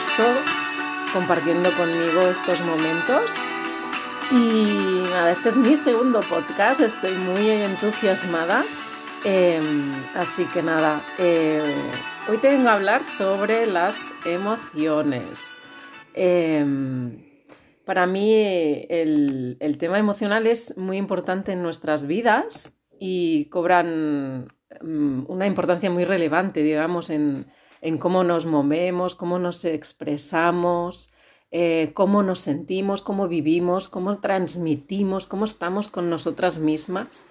a gusto compartiendo conmigo estos momentos. Y nada, este es mi segundo podcast, estoy muy entusiasmada. Em, así que nada, eh, hoy te vengo a hablar sobre las emociones. Em, para mí el, tema emocional es muy importante en nuestras vidas y cobran mm, una importancia muy relevante, digamos, en, cómo nos movemos, cómo nos expresamos, eh, cómo nos sentimos, cómo vivimos, cómo transmitimos, cómo estamos con nosotras mismas.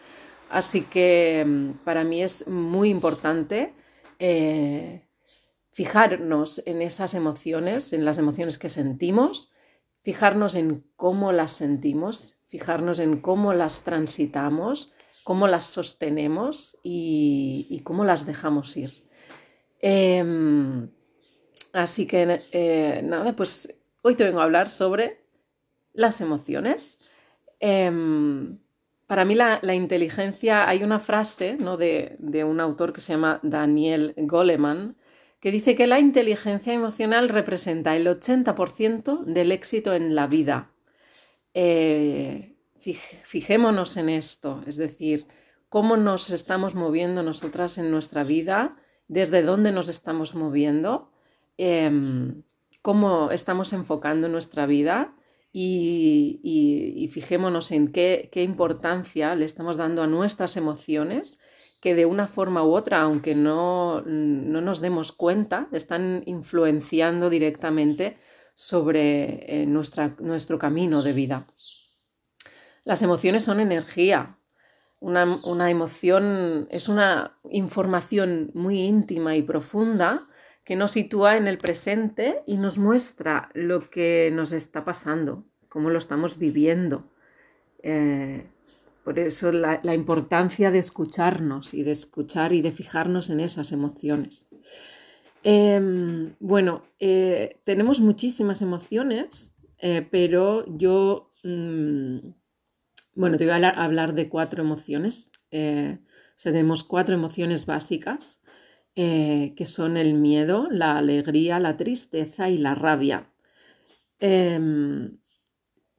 Así que mm, para mí es muy importante eh, fijarnos en esas emociones, en las emociones que sentimos fijarnos en cómo las sentimos, fijarnos en cómo las transitamos, cómo las sostenemos y, cómo las dejamos ir. Em, así que eh, nada, pues hoy te vengo a hablar sobre las emociones. Em, para mí la, inteligencia, hay una frase ¿no? de, un autor que se llama Daniel Goleman, que dice que la inteligencia emocional representa el 80% del éxito en la vida. Eh, fijémonos en esto, es decir, cómo nos estamos moviendo nosotras en nuestra vida, desde dónde nos estamos moviendo, em, cómo estamos enfocando nuestra vida y, fijémonos en qué importancia le estamos dando a nuestras emociones que de una forma u otra, aunque no, nos demos cuenta, están influenciando directamente sobre eh, nuestro camino de vida. Las emociones son energía. Una, una, emoción es una información muy íntima y profunda que nos sitúa en el presente y nos muestra lo que nos está pasando, cómo lo estamos viviendo. Eh, por eso la, importancia de escucharnos y de escuchar y de fijarnos en esas emociones. Em, bueno, eh, tenemos muchísimas emociones, eh, pero yo, mm, bueno, te voy a hablar, de cuatro emociones. Eh, tenemos cuatro emociones básicas, que son el miedo, la alegría, la tristeza y la rabia. Em,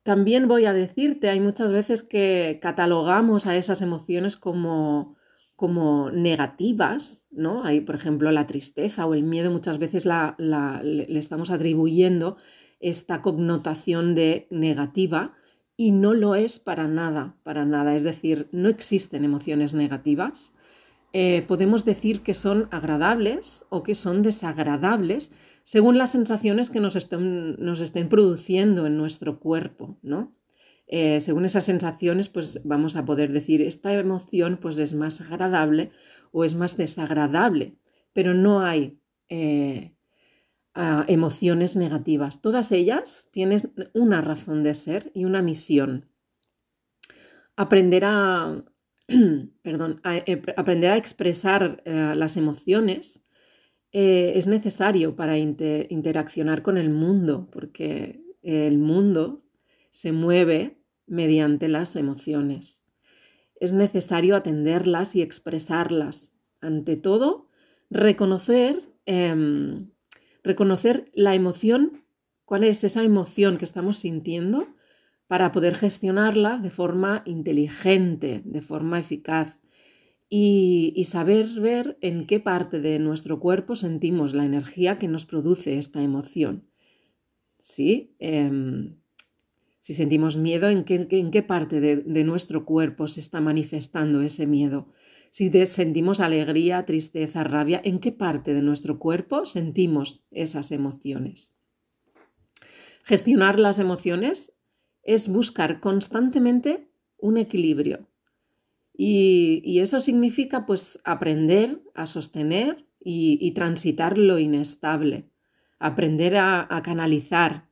también voy a decirte, hay muchas veces que catalogamos a esas emociones como, como negativas, ¿no? Hay, por ejemplo, la tristeza o el miedo, muchas veces le estamos atribuyendo esta connotación de negativa y no lo es para nada, para nada. Es decir, no existen emociones negativas. Eh, podemos decir que son agradables o que son desagradables según las sensaciones que nos estén, nos produciendo en nuestro cuerpo, ¿no? Eh, según esas sensaciones, pues vamos a poder decir, esta emoción pues es más agradable o es más desagradable, pero no hay eh, emociones negativas. Todas ellas tienen una razón de ser y una misión. Aprender a, eh, aprender a expresar las emociones eh, es necesario para interaccionar con el mundo, porque el mundo se mueve mediante las emociones. Es necesario atenderlas y expresarlas. Ante todo, reconocer, em, reconocer la emoción, cuál es esa emoción que estamos sintiendo para poder gestionarla de forma inteligente, de forma eficaz y, saber ver en qué parte de nuestro cuerpo sentimos la energía que nos produce esta emoción. ¿Sí? Em, si sentimos miedo, ¿en qué, parte de, nuestro cuerpo se está manifestando ese miedo? Si sentimos alegría, tristeza, rabia, ¿en qué parte de nuestro cuerpo sentimos esas emociones? Gestionar las emociones es buscar constantemente un equilibrio y, eso significa pues aprender a sostener y, transitar lo inestable, aprender a, canalizar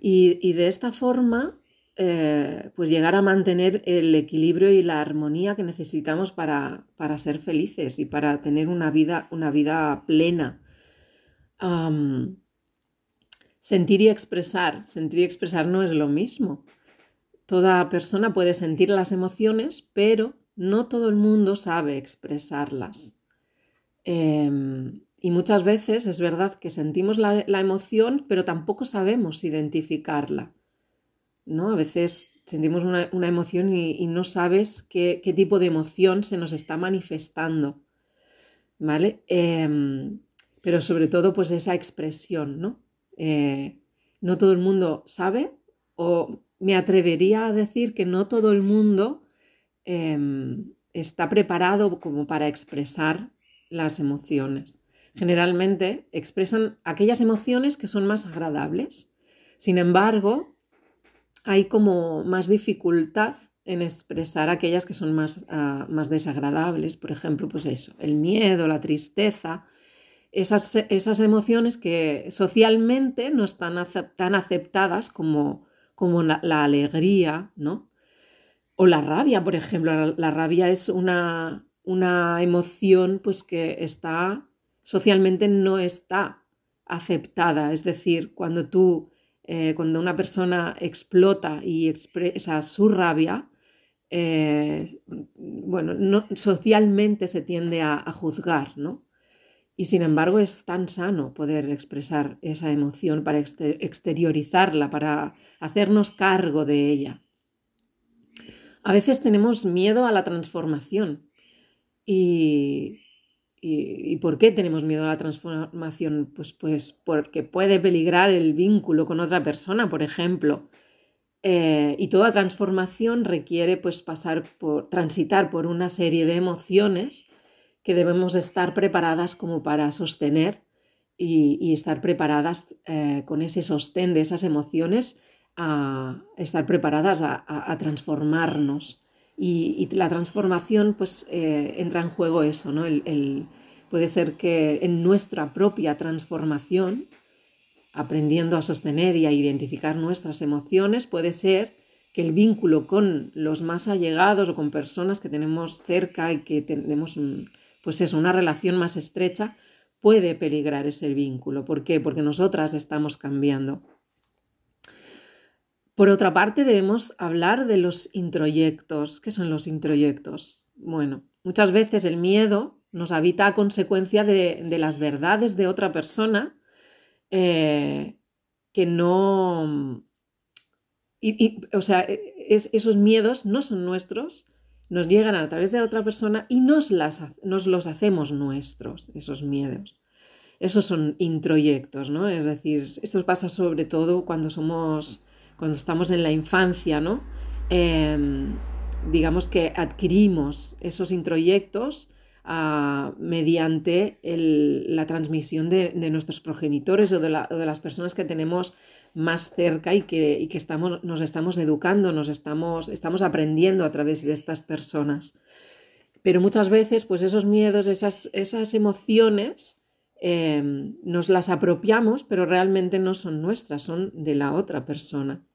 y, de esta forma eh, pues llegar a mantener el equilibrio y la armonía que necesitamos para, ser felices y para tener una vida, una vida plena. sentir y expresar, sentir y expresar no es lo mismo. toda persona puede sentir las emociones, pero no todo el mundo sabe expresarlas. Em, y muchas veces es verdad que sentimos la, emoción, pero tampoco sabemos identificarla. ¿No? A veces sentimos una, emoción y, no sabes qué, tipo de emoción se nos está manifestando. ¿Vale? Em, pero sobre todo, pues esa expresión, ¿no? Eh, no todo el mundo sabe, o me atrevería a decir que no todo el mundo em, está preparado como para expresar las emociones. Generalmente expresan aquellas emociones que son más agradables. Sin embargo, hay como más dificultad en expresar aquellas que son más, ah, más desagradables. Por ejemplo, pues eso, el miedo, la tristeza, esas, esas emociones que socialmente no están tan aceptadas como, como la, alegría, ¿no? O la rabia, por ejemplo. La, rabia es una, una emoción pues que está socialmente no está aceptada. Es decir, cuando tú, eh, cuando una persona explota y expresa su rabia, eh, bueno, no, socialmente se tiende a, juzgar, ¿no? Y sin embargo es tan sano poder expresar esa emoción para exteriorizarla, para hacernos cargo de ella. A veces tenemos miedo a la transformación y, y, por qué tenemos miedo a la transformación? Pues, pues porque puede peligrar el vínculo con otra persona, por ejemplo. Eh, y toda transformación requiere pues pasar por, transitar por una serie de emociones que debemos estar preparadas como para sostener y, estar preparadas eh, con ese sostén de esas emociones a estar preparadas a, transformarnos. Y, la transformación, pues eh, entra en juego eso, ¿no? El, puede ser que en nuestra propia transformación, aprendiendo a sostener y a identificar nuestras emociones, puede ser que el vínculo con los más allegados o con personas que tenemos cerca y que tenemos, pues eso, una relación más estrecha, puede peligrar ese vínculo. ¿Por qué? Porque nosotras estamos cambiando. Por otra parte, debemos hablar de los introyectos. ¿Qué son los introyectos? Bueno, muchas veces el miedo nos habita a consecuencia de, las verdades de otra persona eh, que no... o sea, esos miedos no son nuestros, nos llegan a través de otra persona y las, nos los hacemos nuestros, esos miedos. Esos son introyectos, ¿no? Es decir, esto pasa sobre todo cuando somos cuando estamos en la infancia, ¿no? Em, digamos que adquirimos esos introyectos ah, mediante la transmisión de, nuestros progenitores o de, las personas que tenemos más cerca y que, estamos, nos estamos educando, nos estamos, estamos aprendiendo a través de estas personas. Pero muchas veces, pues esos miedos, esas, emociones, em, nos las apropiamos, pero realmente no son nuestras, son de la otra persona.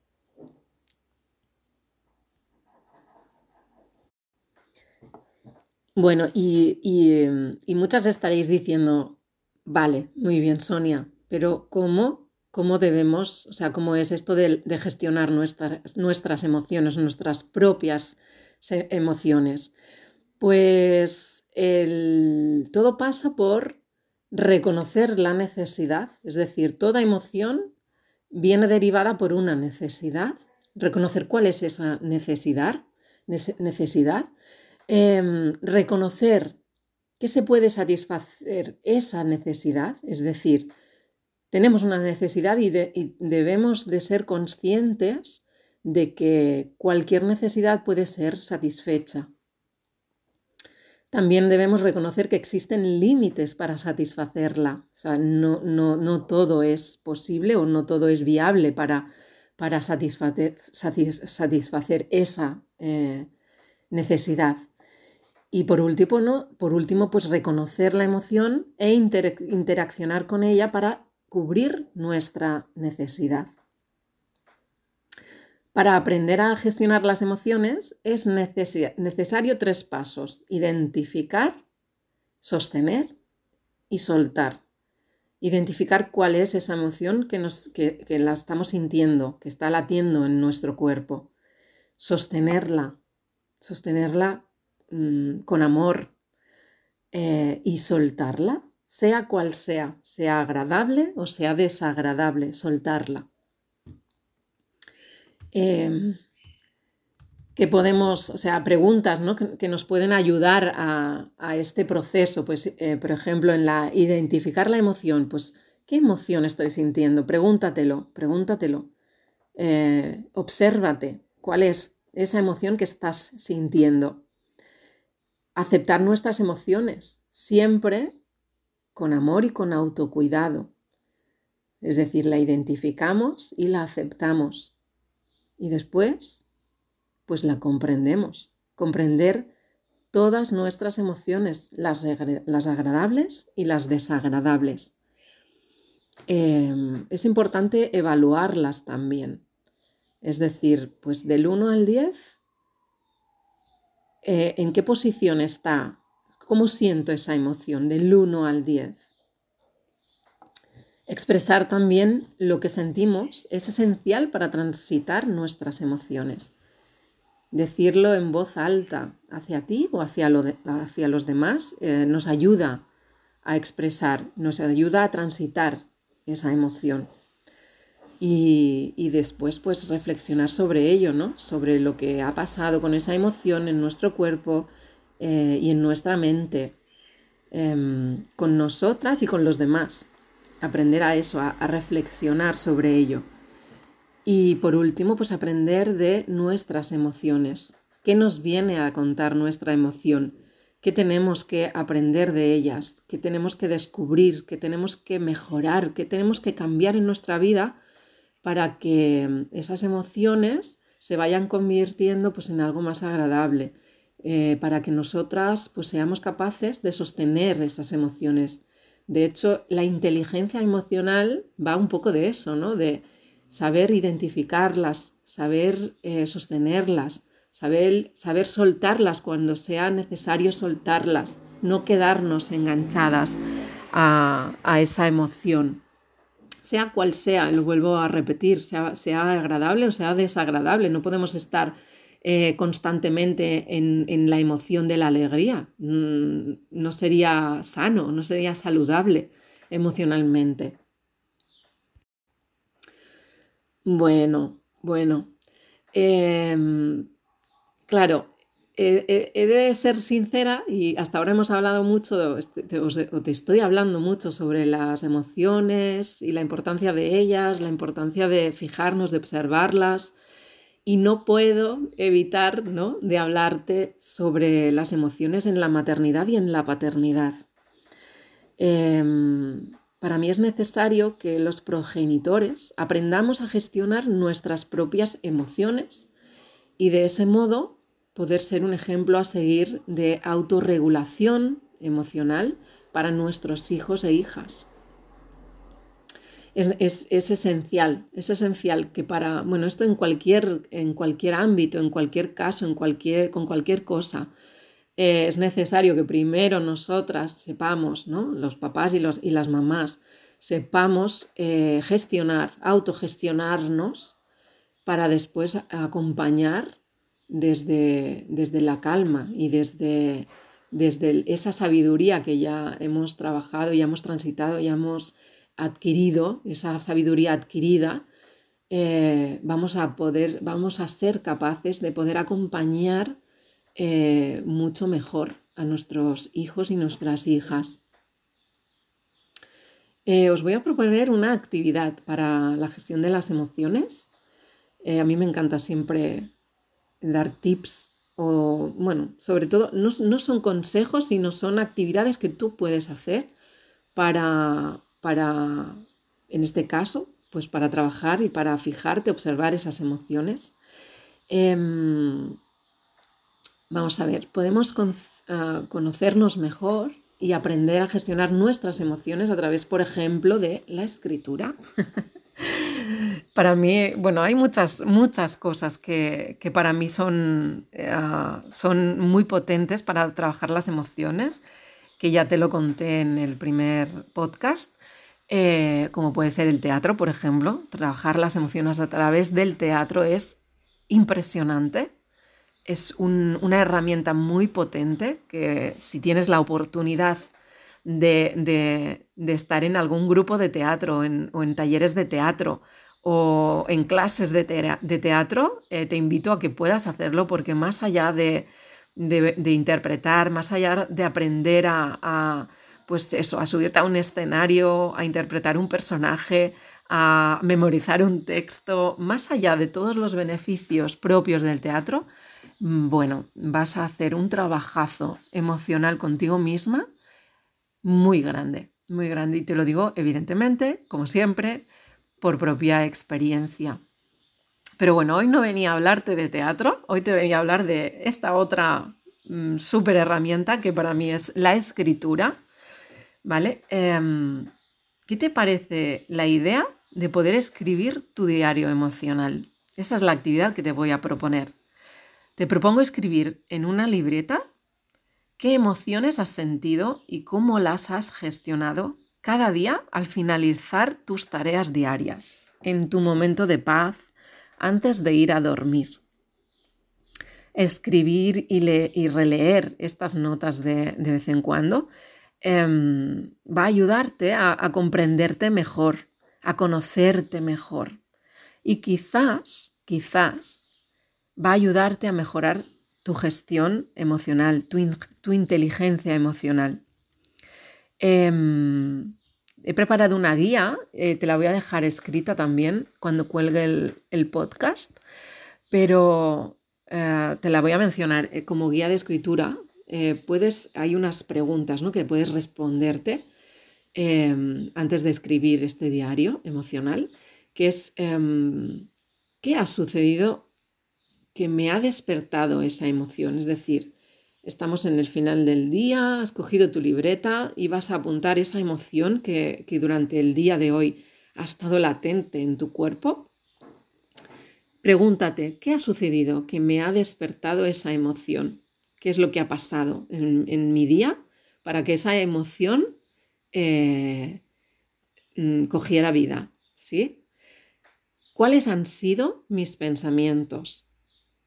Bueno, em, y, muchas estaréis diciendo, vale, muy bien, Sonia, pero ¿cómo, cómo debemos, o sea, cómo es esto de, gestionar nuestras, nuestras emociones, nuestras propias emociones? Pues todo pasa por reconocer la necesidad, es decir, toda emoción viene derivada por una necesidad, reconocer cuál es esa necesidad, necesidad Em, reconocer que se puede satisfacer esa necesidad, es decir, tenemos una necesidad y, debemos de ser conscientes de que cualquier necesidad puede ser satisfecha. También debemos reconocer que existen límites para satisfacerla. O sea, no, no, todo es posible o no todo es viable para, para satisfacer, satisfacer, esa eh, necesidad. Y por último, ¿no? por último, pues reconocer la emoción e interaccionar con ella para cubrir nuestra necesidad. Para aprender a gestionar las emociones es necesario tres pasos. Identificar, sostener y soltar. Identificar cuál es esa emoción que, nos, que la estamos sintiendo, que está latiendo en nuestro cuerpo. sostenerla, sostenerla mm, con amor eh, y soltarla, sea cual sea, sea agradable o sea desagradable, soltarla. Em, que podemos, o sea, preguntas ¿no? que, nos pueden ayudar a, este proceso. Pues, eh, por ejemplo, en la identificar la emoción, pues, ¿qué emoción estoy sintiendo? Pregúntatelo, pregúntatelo. Eh, obsérvate cuál es esa emoción que estás sintiendo. Aceptar nuestras emociones, siempre con amor y con autocuidado. Es decir, la identificamos y la aceptamos. Y después pues la comprendemos. Comprender todas nuestras emociones, las, agradables y las desagradables. Em, es importante evaluarlas también. Es decir, pues del 1 al 10, eh, ¿en qué posición está? ¿Cómo siento esa emoción del 1 al 10? Expresar también lo que sentimos es esencial para transitar nuestras emociones decirlo en voz alta hacia ti o hacia, los demás eh, nos ayuda a expresar, nos ayuda a transitar esa emoción. Y, después pues reflexionar sobre ello, ¿no? Sobre lo que ha pasado con esa emoción en nuestro cuerpo eh, y en nuestra mente, em, con nosotras y con los demás. Aprender a eso, a reflexionar sobre ello. Y por último, pues aprender de nuestras emociones. ¿Qué nos viene a contar nuestra emoción? ¿Qué tenemos que aprender de ellas? ¿Qué tenemos que descubrir? ¿Qué tenemos que mejorar? ¿Qué tenemos que cambiar en nuestra vida para que esas emociones se vayan convirtiendo pues, en algo más agradable? Eh, para que nosotras pues, seamos capaces de sostener esas emociones. De hecho, la inteligencia emocional va un poco de eso, ¿no? De, saber identificarlas, saber eh, sostenerlas, saber, saber soltarlas cuando sea necesario soltarlas, no quedarnos enganchadas a, esa emoción. Sea cual sea, lo vuelvo a repetir, sea, sea agradable o sea desagradable, no podemos estar eh, constantemente en, en, la emoción de la alegría. Mm, no sería sano, no sería saludable emocionalmente. Bueno, bueno. Em, claro, he, de ser sincera y hasta ahora hemos hablado mucho, este, o te estoy hablando mucho sobre las emociones y la importancia de ellas, la importancia de fijarnos, de observarlas. Y no puedo evitar ¿no? de hablarte sobre las emociones en la maternidad y en la paternidad. Em, para mí es necesario que los progenitores aprendamos a gestionar nuestras propias emociones y de ese modo poder ser un ejemplo a seguir de autorregulación emocional para nuestros hijos e hijas. Es, esencial, es esencial que para, bueno, esto en cualquier, en cualquier ámbito, en cualquier caso, en cualquier, con cualquier cosa, eh, es necesario que primero nosotras sepamos, ¿no? los papás y, los, y las mamás, sepamos eh, gestionar, autogestionarnos para después acompañar desde, desde la calma y desde, desde esa sabiduría que ya hemos trabajado, ya hemos transitado, ya hemos adquirido, esa sabiduría adquirida, eh, vamos a poder, vamos a ser capaces de poder acompañar eh, mucho mejor a nuestros hijos y nuestras hijas. Eh, os voy a proponer una actividad para la gestión de las emociones. A mí me encanta siempre dar tips o, bueno, sobre todo, no, son consejos, sino son actividades que tú puedes hacer para, para, en este caso, pues para trabajar y para fijarte, observar esas emociones. Em, Vamos a ver, podemos ah, conocernos mejor y aprender a gestionar nuestras emociones a través, por ejemplo, de la escritura. para mí, bueno, hay muchas, muchas cosas que, para mí son, ah, son muy potentes para trabajar las emociones, que ya te lo conté en el primer podcast. Eh, como puede ser el teatro, por ejemplo. Trabajar las emociones a través del teatro es impresionante. Es una herramienta muy potente que si tienes la oportunidad de, estar en algún grupo de teatro o en talleres de teatro o en clases de, teatro, eh, te invito a que puedas hacerlo porque más allá de, interpretar, más allá de aprender a, pues eso, a subirte a un escenario, a interpretar un personaje, a memorizar un texto, más allá de todos los beneficios propios del teatro, mm, bueno, vas a hacer un trabajazo emocional contigo misma muy grande, muy grande. Y te lo digo, evidentemente, como siempre, por propia experiencia. Pero bueno, hoy no venía a hablarte de teatro, hoy te venía a hablar de esta otra mm, súper herramienta que para mí es la escritura. ¿Vale? Em, ¿Qué te parece la idea de poder escribir tu diario emocional? Esa es la actividad que te voy a proponer. Te propongo escribir en una libreta qué emociones has sentido y cómo las has gestionado cada día al finalizar tus tareas diarias, en tu momento de paz, antes de ir a dormir. Escribir y, releer estas notas de, vez en cuando em, va a ayudarte a, a comprenderte mejor, a conocerte mejor. Y quizás, quizás, va a ayudarte a mejorar tu gestión emocional, tu inteligencia emocional. Em, he preparado una guía, eh, te la voy a dejar escrita también cuando cuelgue el, podcast, pero eh, te la voy a mencionar eh, como guía de escritura. puedes, hay unas preguntas ¿no? que puedes responderte em, antes de escribir este diario emocional, que es em, ¿qué ha sucedido que me ha despertado esa emoción? Es decir, Estamos en el final del día, has cogido tu libreta y vas a apuntar esa emoción que, durante el día de hoy ha estado latente en tu cuerpo. Pregúntate, ¿qué ha sucedido que me ha despertado esa emoción? ¿Qué es lo que ha pasado en, mi día para que esa emoción eh, mm, cogiera vida? ¿Sí? ¿Cuáles han sido mis pensamientos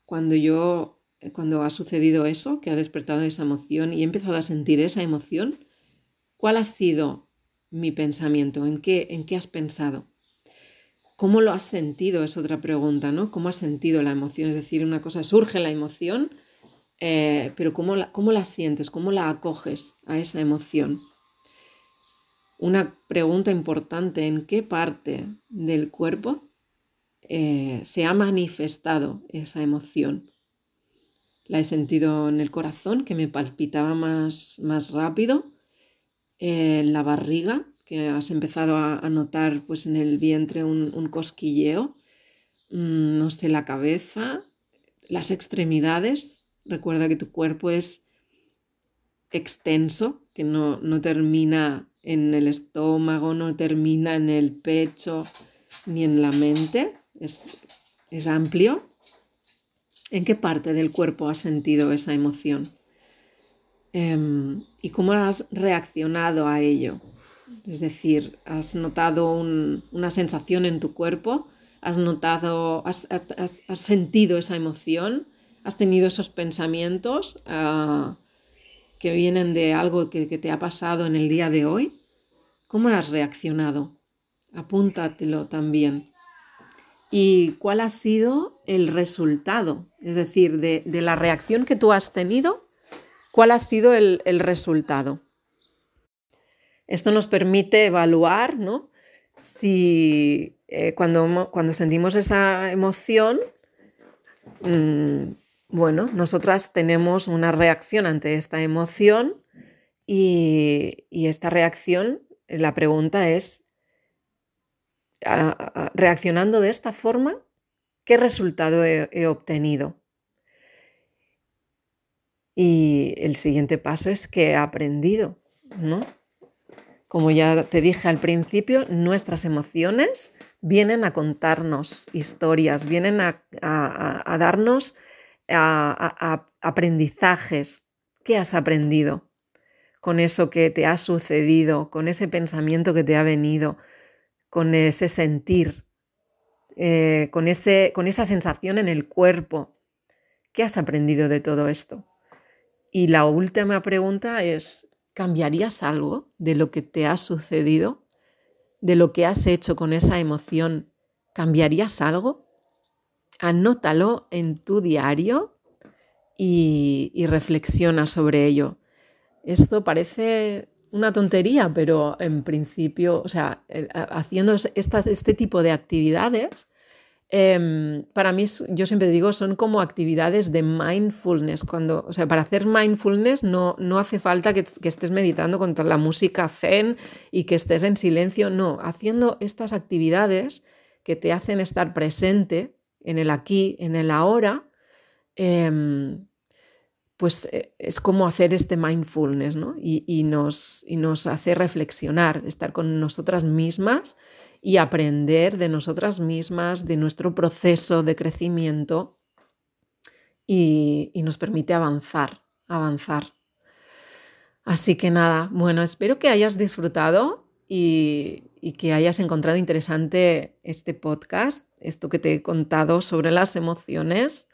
cuando yo cuando ha sucedido eso, que ha despertado esa emoción y he empezado a sentir esa emoción, ¿cuál ha sido mi pensamiento? ¿En qué, en qué has pensado? ¿Cómo lo has sentido? Es otra pregunta, ¿no? ¿Cómo has sentido la emoción? Es decir, una cosa surge la emoción, eh, pero ¿cómo la, ¿cómo la sientes? ¿Cómo la acoges a esa emoción? Una pregunta importante, ¿en qué parte del cuerpo eh, se ha manifestado esa emoción? La he sentido en el corazón, que me palpitaba más, más rápido, en la barriga, que has empezado a, notar pues, en el vientre un, cosquilleo, mm, no sé, la cabeza, las extremidades. Recuerda que tu cuerpo es extenso, que no, no termina en el estómago, no termina en el pecho ni en la mente, es, es amplio ¿En qué parte del cuerpo has sentido esa emoción? Em, ¿Y cómo has reaccionado a ello? Es decir, ¿has notado una sensación en tu cuerpo? ¿Has notado, has, sentido esa emoción? ¿Has tenido esos pensamientos ah, que vienen de algo que te ha pasado en el día de hoy? ¿Cómo has reaccionado? Apúntatelo también y cuál ha sido el resultado, es decir, de, la reacción que tú has tenido, cuál ha sido el, resultado. Esto nos permite evaluar ¿no? si eh, cuando, cuando, sentimos esa emoción, mm, bueno, nosotras tenemos una reacción ante esta emoción y esta reacción, la pregunta es, reaccionando de esta forma, ¿qué resultado he, obtenido? Y el siguiente paso es que he aprendido, ¿no? Como ya te dije al principio, nuestras emociones vienen a contarnos historias, vienen a, a darnos aprendizajes. ¿Qué has aprendido con eso que te ha sucedido, con ese pensamiento que te ha venido? Con ese sentir. eh, con, ese, con esa sensación en el cuerpo. ¿Qué has aprendido de todo esto? Y la última pregunta es, ¿cambiarías algo de lo que te ha sucedido? ¿De lo que has hecho con esa emoción? ¿Cambiarías algo? Anótalo en tu diario y, y reflexiona sobre ello. Esto parece una tontería, pero en principio, o sea, haciendo este tipo de actividades, em, para mí, yo siempre digo, son como actividades de mindfulness. Cuando, o sea, para hacer mindfulness no, no hace falta que, estés meditando contra la música zen y que estés en silencio. No, haciendo estas actividades que te hacen estar presente en el aquí, en el ahora, eh, pues eh, es como hacer este mindfulness, ¿no? Y, nos, y nos hace reflexionar, estar con nosotras mismas y aprender de nosotras mismas, de nuestro proceso de crecimiento y, nos permite avanzar, avanzar. Así que nada, bueno, espero que hayas disfrutado y, que hayas encontrado interesante este podcast, esto que te he contado sobre las emociones.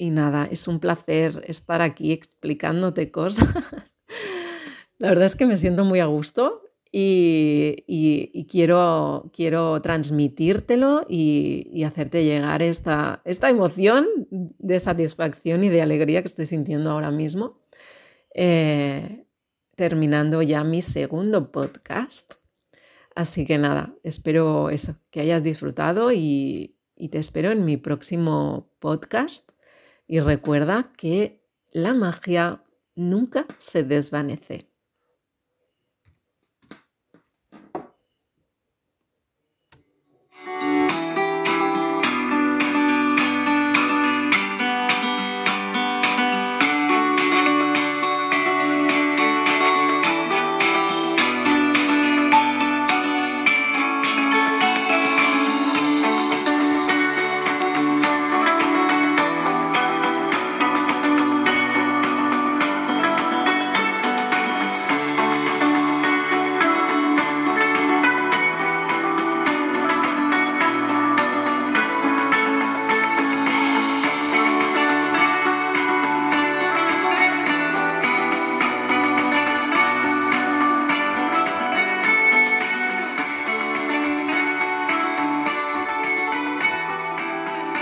Y nada, es un placer estar aquí explicándote cosas. La verdad es que me siento muy a gusto y, quiero, quiero transmitírtelo y, hacerte llegar esta, esta emoción de satisfacción y de alegría que estoy sintiendo ahora mismo. Eh, terminando ya mi segundo podcast. Así que nada, espero eso, que hayas disfrutado y te espero en mi próximo podcast y recuerda que la magia nunca se desvanece.